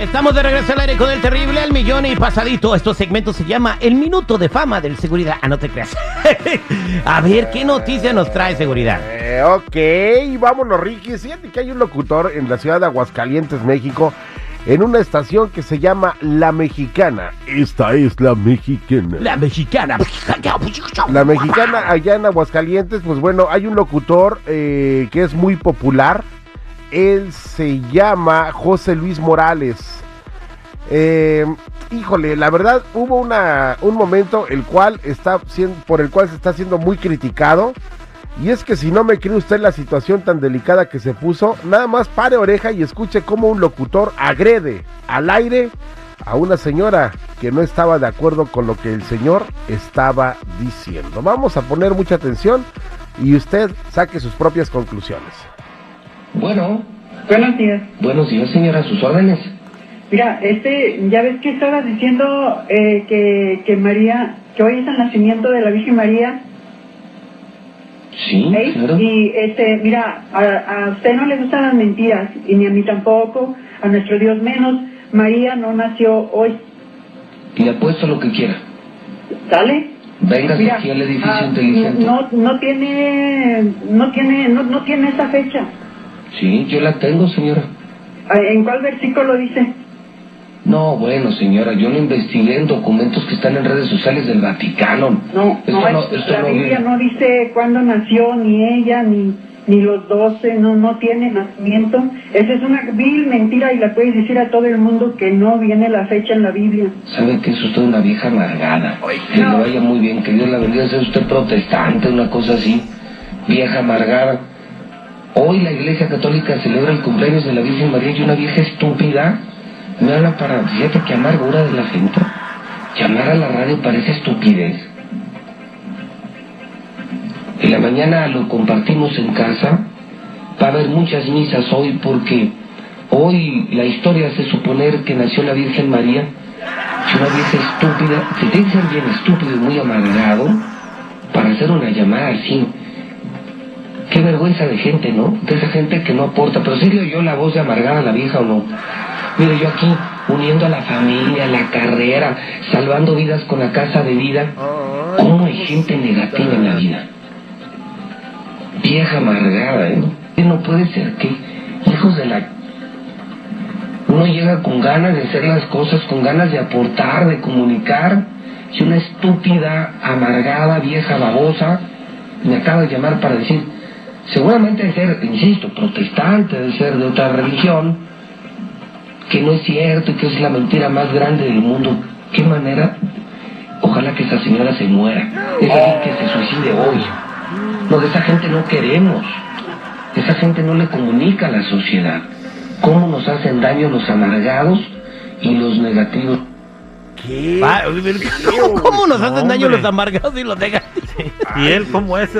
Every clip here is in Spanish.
Estamos de regreso al aire con el terrible al millón y pasadito. Este segmento se llama El Minuto de Fama del Seguridad. Ah, no te creas. a ver, ¿qué noticia nos trae seguridad? Eh, ok, vámonos, Ricky. Fíjate que hay un locutor en la ciudad de Aguascalientes, México, en una estación que se llama La Mexicana. Esta es La Mexicana. La mexicana. La Mexicana allá en Aguascalientes, pues bueno, hay un locutor eh, que es muy popular. Él se llama José Luis Morales. Eh, híjole, la verdad hubo una, un momento el cual está por el cual se está siendo muy criticado. Y es que si no me cree usted la situación tan delicada que se puso, nada más pare oreja y escuche cómo un locutor agrede al aire a una señora que no estaba de acuerdo con lo que el señor estaba diciendo. Vamos a poner mucha atención y usted saque sus propias conclusiones. Bueno, Buenos días. buenos días, señora, sus órdenes. Mira, este, ya ves que estabas diciendo eh, que, que María, que hoy es el nacimiento de la Virgen María. Sí, ¿eh? claro. Y este, mira, a, a usted no le gustan las mentiras, y ni a mí tampoco, a nuestro Dios menos. María no nació hoy, Le apuesto lo que quiera. ¿sale? Mira, aquí al edificio ah, inteligente. no, no tiene, no tiene, no, no tiene esa fecha. Sí, yo la tengo, señora. ¿En cuál versículo dice? No, bueno, señora, yo lo investigué en documentos que están en redes sociales del Vaticano. No, esto no, no, es- esto la no Biblia viene- no dice cuándo nació, ni ella, ni, ni los doce, no, no tiene nacimiento. Esa es una vil mentira y la puedes decir a todo el mundo que no viene la fecha en la Biblia. Sabe que es usted una vieja amargada. Que no. le vaya muy bien, que Dios la bendiga. Es usted protestante, una cosa así. Vieja amargada. Hoy la Iglesia Católica celebra el cumpleaños de la Virgen María y una vieja estúpida me habla para... Fíjate qué amargura de la gente. Llamar a la radio parece estupidez. En la mañana lo compartimos en casa. Va a haber muchas misas hoy porque hoy la historia hace suponer que nació la Virgen María. Es una vieja estúpida. Se ser bien estúpido y muy amargado para hacer una llamada así. Qué vergüenza de gente, ¿no? De esa gente que no aporta. Pero serio yo la voz de amargada la vieja o no. Mire, yo aquí uniendo a la familia, la carrera, salvando vidas con la casa de vida. ¿Cómo hay gente negativa en la vida? Vieja amargada, ¿eh? No puede ser que hijos de la... Uno llega con ganas de hacer las cosas, con ganas de aportar, de comunicar. Si una estúpida, amargada, vieja, babosa me acaba de llamar para decir, seguramente de ser, insisto, protestante, de ser de otra religión, que no es cierto y que es la mentira más grande del mundo. ¿Qué manera? Ojalá que esa señora se muera. Es decir, que se suicide hoy. No, esa gente no queremos. Esa gente no le comunica a la sociedad. ¿Cómo nos hacen daño los amargados y los negativos? ¿Qué? ¿Cómo nos hacen daño los amargados y los negativos? ¿Y él cómo es?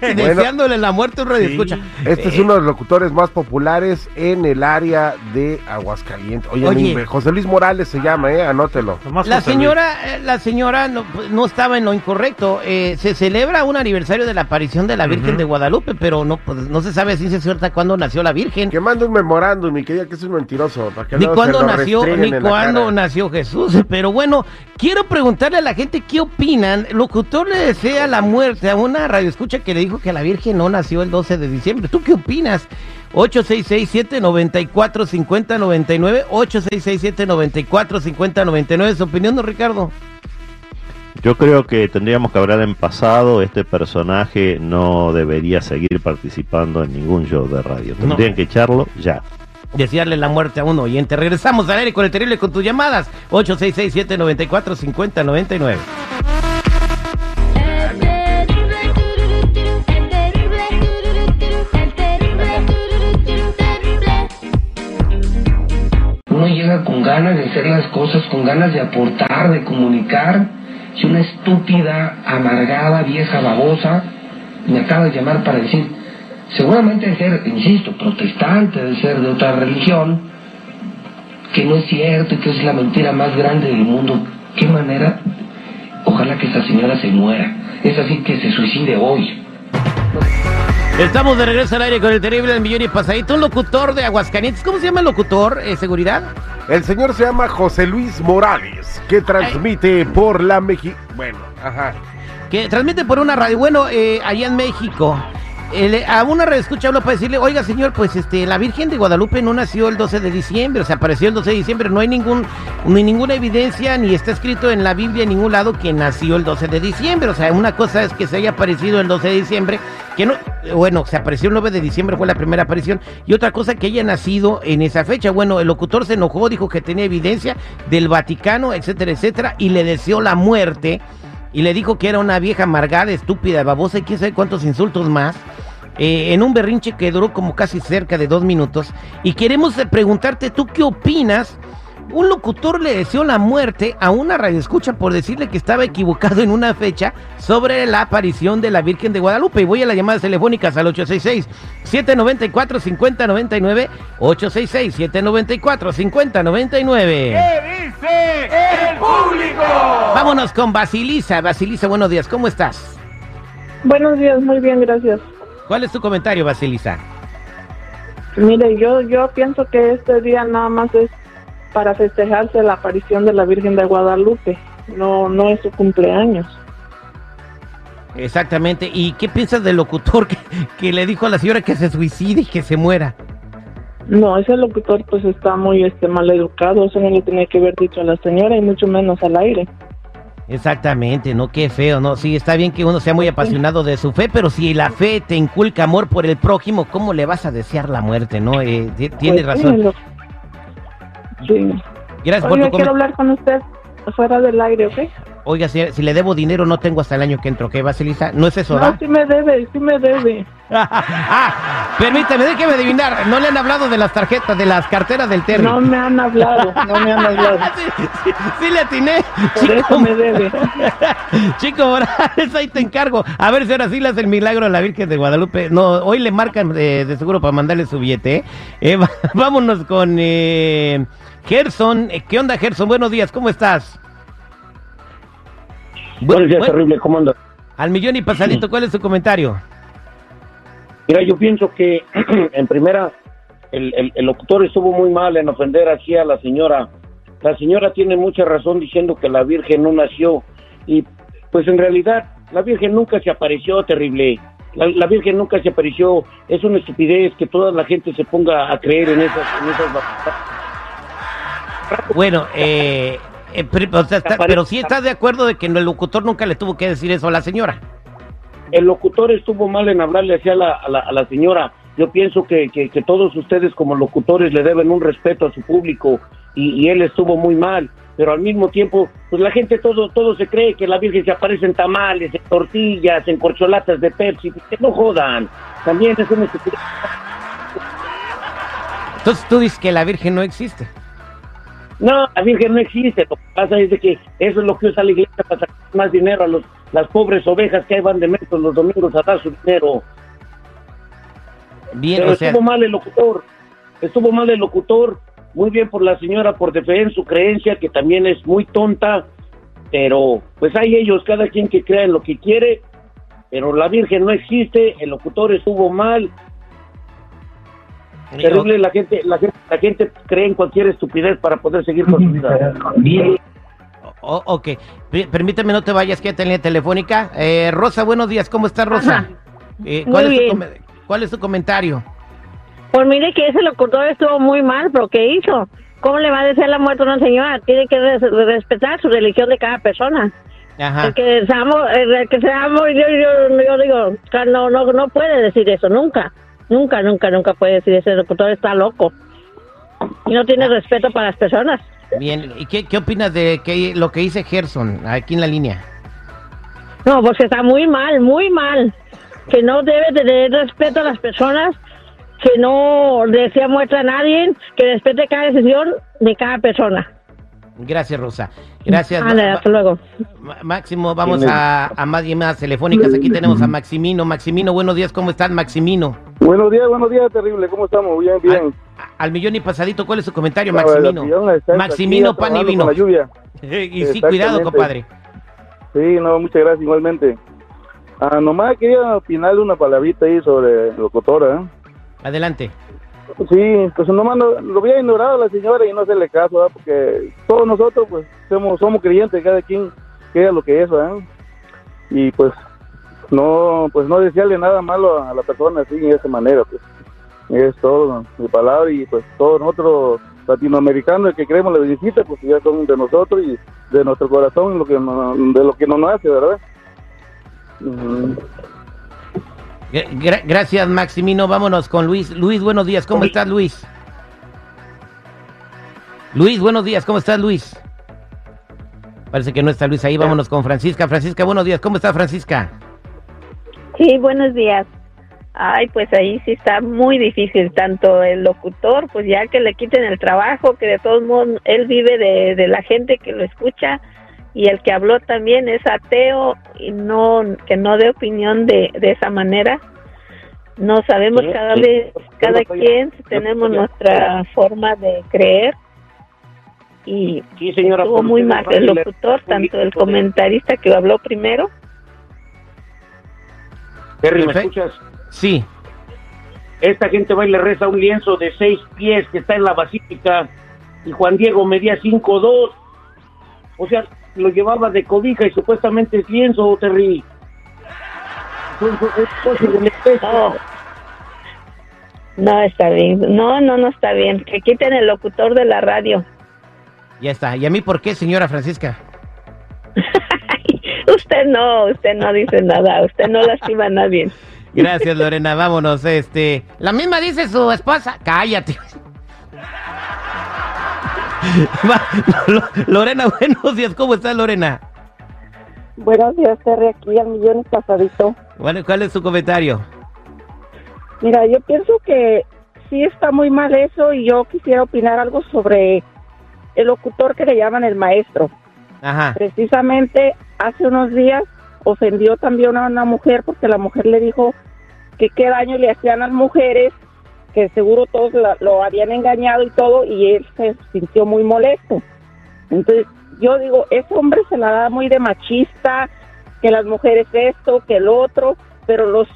Deseándole la muerte a un radio Sí. escucha. Este es uno de los locutores más populares en el área de Aguascalientes. Oye, Oye. José Luis Morales se llama, ¿eh? Anótelo. La señora, eh, la señora no, pues, no estaba en lo incorrecto. Eh, se celebra un aniversario de la aparición de la Virgen de Guadalupe, pero no, pues, no se sabe a ciencia cierta cuándo nació la Virgen. Que manda un memorándum y que diga que es un mentiroso. Para que Ni cuándo nació, ni cuándo nació Jesús. Pero bueno, quiero preguntarle a la gente qué opinan. Locutor le desea la muerte a una radioescucha que le dijo que la Virgen no nació el 12 de diciembre. ¿Tú qué opinas? 8667-945099, 8667-945099. ¿Su opinión, don Ricardo? Yo creo que tendríamos que hablar en pasado. Este personaje no debería seguir participando en ningún show de radio. No. Tendrían que echarlo ya. Desearle la muerte a un oyente. Regresamos al aire con el terrible con tus llamadas. 8667-945099. El terrible, tururú, turú, el terrible, tururú, turú, el terrible, tururú, turú, terrible. Uno llega con ganas de hacer las cosas, con ganas de aportar, de comunicar. Si una estúpida, amargada, vieja, babosa me acaba de llamar para decir, seguramente de ser, insisto, protestante, de ser de otra religión, que no es cierto y que es la mentira más grande del mundo. ¿Qué manera? Ojalá que esa señora se muera. Es así que se suicide hoy. Estamos de regreso al aire con el terrible del millón y pasadito. Un locutor de Aguascalientes. ¿Cómo se llama el locutor? Eh, ¿Seguridad? El señor se llama José Luis Morales, que transmite por la México. Bueno, ajá. que transmite por una radio. Bueno, eh, allá en México. A una radio escucha habló para decirle, oiga señor, pues este, la Virgen de Guadalupe no nació el 12 de diciembre, o sea, apareció el 12 de diciembre, no hay ningún, ni ninguna evidencia, ni está escrito en la Biblia en ningún lado que nació el 12 de diciembre, o sea, una cosa es que se haya aparecido el 12 de diciembre, que no, bueno, se apareció el 9 de diciembre, fue la primera aparición, y otra cosa que haya nacido en esa fecha, bueno, el locutor se enojó, dijo que tenía evidencia del Vaticano, etcétera, etcétera, y le deseó la muerte, y le dijo que era una vieja amargada, estúpida, babosa y quién sabe cuántos insultos más. Eh, en un berrinche que duró como casi cerca de dos minutos. Y queremos preguntarte, ¿tú qué opinas? Un locutor le deseó la muerte a una radioescucha por decirle que estaba equivocado en una fecha sobre la aparición de la Virgen de Guadalupe. Y voy a las llamadas telefónicas al 866-794-5099. 866-794-5099. Vámonos con Basilisa. Basilisa, buenos días, ¿cómo estás? Buenos días, muy bien, gracias. ¿Cuál es tu comentario, Basilisa? Mire, yo yo pienso que este día nada más es para festejarse la aparición de la Virgen de Guadalupe. No no es su cumpleaños. Exactamente. ¿Y qué piensas del locutor que, que le dijo a la señora que se suicide y que se muera? No, ese locutor pues está muy este mal educado, eso no le tenía que haber dicho a la señora y mucho menos al aire. Exactamente, ¿no? Qué feo, ¿no? Sí, está bien que uno sea muy apasionado de su fe, pero si la fe te inculca amor por el prójimo, ¿cómo le vas a desear la muerte, no? Eh, Pues, sí, razón. Sí. Gracias por Oiga, tu quiero hablar con usted fuera del aire, ¿ok? Oiga, si, si le debo dinero, no tengo hasta el año que entro, ¿qué, Basilisa? ¿No es eso, No, ¿verdad? sí me debe, sí me debe. ah, permítame, déjeme adivinar. No le han hablado de las tarjetas, de las carteras del Terry. No me han hablado, no me han hablado. sí, sí, sí le atiné. Por eso me debe. Chico Morales, ahí te encargo. A ver si ahora sí le hace el milagro a la Virgen de Guadalupe. No, hoy le marcan de, de seguro para mandarle su billete. ¿eh? Eh, va- vámonos con eh, Gerson. Eh, ¿Qué onda, Gerson? Buenos días, ¿cómo estás? Buenos días, Bu- terrible, ¿cómo andas? Al millón y pasadito, ¿cuál es tu comentario? Mira, yo pienso que en primera, el, el- el locutor estuvo muy mal en ofender así a la señora. La señora tiene mucha razón diciendo que la Virgen no nació y pues en realidad la Virgen nunca se apareció, terrible. La, la Virgen nunca se apareció. Es una estupidez que toda la gente se ponga a creer en esas... En esas Bueno, eh, eh, pero, o sea, está- pero sí estás de acuerdo de que el locutor nunca le tuvo que decir eso a la señora. el locutor estuvo mal en hablarle así a la, a la, a la señora. Yo pienso que, que, que todos ustedes como locutores le deben un respeto a su público y, y él estuvo muy mal. Pero al mismo tiempo, pues la gente todo todo se cree que la Virgen se aparece en tamales, en tortillas, en corcholatas de Pepsi. Que no jodan. También es una. Entonces tú dices que la Virgen no existe. No, la Virgen no existe. Lo que pasa es de que eso es lo que usa la iglesia para sacar más dinero a los, las pobres ovejas que ahí van de metros los domingos a dar su dinero. Bien, Pero o sea, estuvo mal el locutor. Estuvo mal el locutor. Muy bien por la señora por defender su creencia, que también es muy tonta. Pero pues hay ellos, cada quien que crea en lo que quiere. Pero la Virgen no existe. El locutor estuvo mal. Terrible, la gente, la gente, la gente cree en cualquier estupidez para poder seguir con su vida. O- ok, P- permíteme, no te vayas, quédate en línea telefónica. Eh, Rosa, buenos días, ¿cómo estás, Rosa? Eh, Muy ¿cuál, es tu bien. ¿Cuál es tu comentario? Pues mire que ese locutor estuvo muy mal, pero ¿qué hizo? ¿Cómo le va a decir la muerte a una señora? Tiene que res- respetar su religión de cada persona. Ajá. El que seamos, el que seamos, yo, yo, yo digo, que no, no, no puede decir eso, nunca. Nunca, nunca, nunca puede decir eso. El locutor está loco. Y no tiene respeto para las personas. Bien, ¿y qué, qué opinas de que, lo que dice Gerson aquí en la línea? No, pues que está muy mal, muy mal. Que no debe tener respeto a las personas, que no desea muestra a nadie, que respete cada decisión de cada persona. Gracias, Rosa. Gracias. Ma- hasta luego. Máximo, vamos a, a más llamadas telefónicas. Aquí tenemos a Maximino. Maximino, buenos días, ¿cómo estás, Maximino? Buenos días, buenos días, terrible. ¿Cómo estamos? Bien, bien. Al millón y pasadito, ¿cuál es su comentario, Maximino? Maximino, pan y vino. con la lluvia. y sí, cuidado, compadre. Sí, no, muchas gracias igualmente. Ah, nomás quería opinarle una palabrita ahí sobre el locutor, ¿eh? Adelante. Sí, pues nomás no- lo había ignorado a la señora y no hacerle caso, ¿verdad? porque todos nosotros pues somos, somos creyentes, cada quien queda lo que es, ¿verdad? Y pues no pues no desearle nada malo a la persona así de esa manera, pues es todo mi palabra y pues todos nosotros latinoamericanos que creemos la visita pues ya son de nosotros y de nuestro corazón lo que no- de lo que no nos hace, ¿verdad? Gracias, Maximino. Vámonos con Luis. Luis, buenos días. ¿Cómo estás, Luis? Luis, buenos días. ¿Cómo estás, Luis? Parece que no está Luis ahí. Vámonos con Francisca. Francisca, buenos días. ¿Cómo está Francisca? Sí, buenos días. Ay, pues ahí sí está muy difícil, tanto el locutor, pues ya que le quiten el trabajo, que de todos modos él vive de, de la gente que lo escucha, y el que habló también es ateo y no que no dé opinión de, de esa manera. No sabemos Sí, cada sí. vez, cada quien tenemos nuestra forma de creer y Sí, señora, estuvo muy mal el locutor, tanto el comentarista que habló primero Terry, ¿me escuchas? Sí. Esta gente va y le reza un lienzo de seis pies que está en la basílica y Juan Diego medía cinco dos. O sea, lo llevaba de cobija y supuestamente es lienzo, Terry. No. No está bien. No, no, no está bien. Que quiten el locutor de la radio. Ya está. ¿Y a mí por qué, señora Francisca? Usted no, usted no dice nada. Usted no lastima a nadie. Gracias, Lorena. Vámonos. Este. La misma dice su esposa. Cállate. Va, Lo- Lorena, buenos días. ¿Cómo estás, Lorena? Buenos días, Terry, aquí al millón y pasadito. Bueno, ¿cuál es su comentario? Mira, yo pienso que sí está muy mal eso y yo quisiera opinar algo sobre el locutor que le llaman el maestro. Ajá. Precisamente hace unos días ofendió también a una mujer porque la mujer le dijo que qué daño le hacían las mujeres, que seguro todos la- lo habían engañado y todo, y él se sintió muy molesto. Entonces, yo digo, ese hombre se la da muy de machista, que las mujeres esto, que el otro, pero los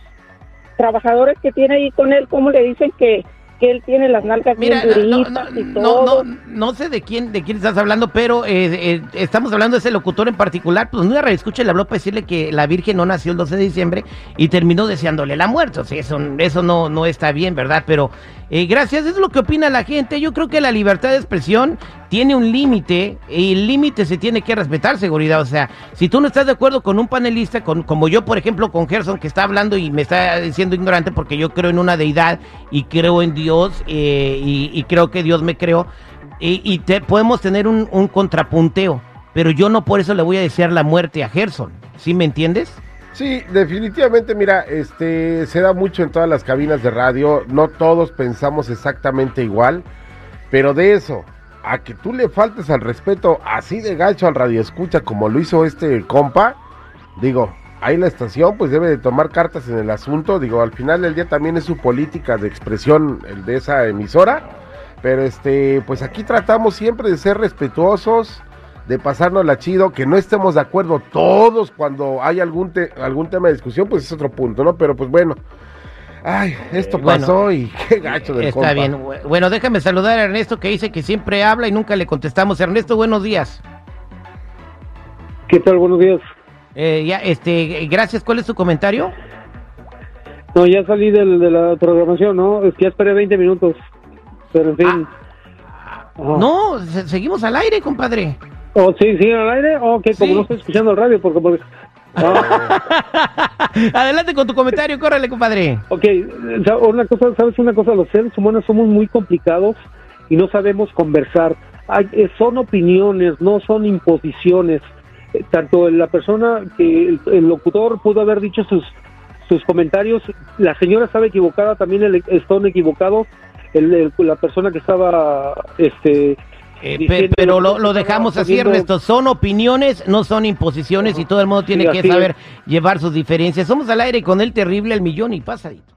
trabajadores que tiene ahí con él, ¿cómo le dicen que, que él tiene las nalgas Mira, bien no, no, y no, todo? no, no sé de quién, de quién estás hablando, pero eh, eh, estamos hablando de ese locutor en particular. Pues una escucha le habló para decirle que la Virgen no nació el 12 de diciembre y terminó deseándole la muerte. O sea, eso, eso no, no está bien, ¿verdad? Pero eh, gracias, es lo que opina la gente. Yo creo que la libertad de expresión tiene un límite y el límite se tiene que respetar, seguridad. O sea, si tú no estás de acuerdo con un panelista, con, como yo, por ejemplo, con Gerson, que está hablando y me está diciendo ignorante porque yo creo en una deidad y creo en Dios eh, y, creo que Dios me creó, y, y te, podemos tener un, un contrapunteo, pero yo no por eso le voy a desear la muerte a Gerson. ¿Sí me entiendes? Sí, definitivamente, mira, este se da mucho en todas las cabinas de radio, no todos pensamos exactamente igual, pero de eso a que tú le faltes al respeto así de gacho al radio escucha como lo hizo este compa, digo, ahí la estación pues debe de tomar cartas en el asunto, digo, al final del día también es su política de expresión el de esa emisora, pero este, pues aquí tratamos siempre de ser respetuosos, de pasárnosla chido, que no estemos de acuerdo todos cuando hay algún, te- algún tema de discusión, pues es otro punto, ¿no? Pero pues bueno, ay, esto Eh, bueno, pasó y qué gacho del Está compa. bien. Bu- Bueno, déjame saludar a Ernesto que dice que siempre habla y nunca le contestamos. Ernesto, buenos días. ¿Qué tal? Buenos días. Eh, ya, este, gracias. ¿Cuál es tu comentario? No, ya salí del- de la programación, ¿no? Es que ya esperé 20 minutos. Pero en fin. Ajá. No, se- seguimos al aire, compadre. Oh, sí, sí, al aire. Ok, como no estoy escuchando el radio, porque. porque Adelante con tu comentario, córrele, compadre. ok, o sea, una cosa, ¿sabes una cosa? Los seres humanos somos muy complicados y no sabemos conversar. Hay, eh, son opiniones, no son imposiciones. Eh, Tanto la persona que el, el locutor pudo haber dicho sus sus comentarios, la señora estaba equivocada, también el, están equivocados. El, el- la persona que estaba este Eh, pe- pero lo, dejamos así, Ernesto. Son opiniones, no son imposiciones y todo el mundo tiene Sí, que saber es. llevar sus diferencias. Somos al aire con el terrible, el millón y pasadito.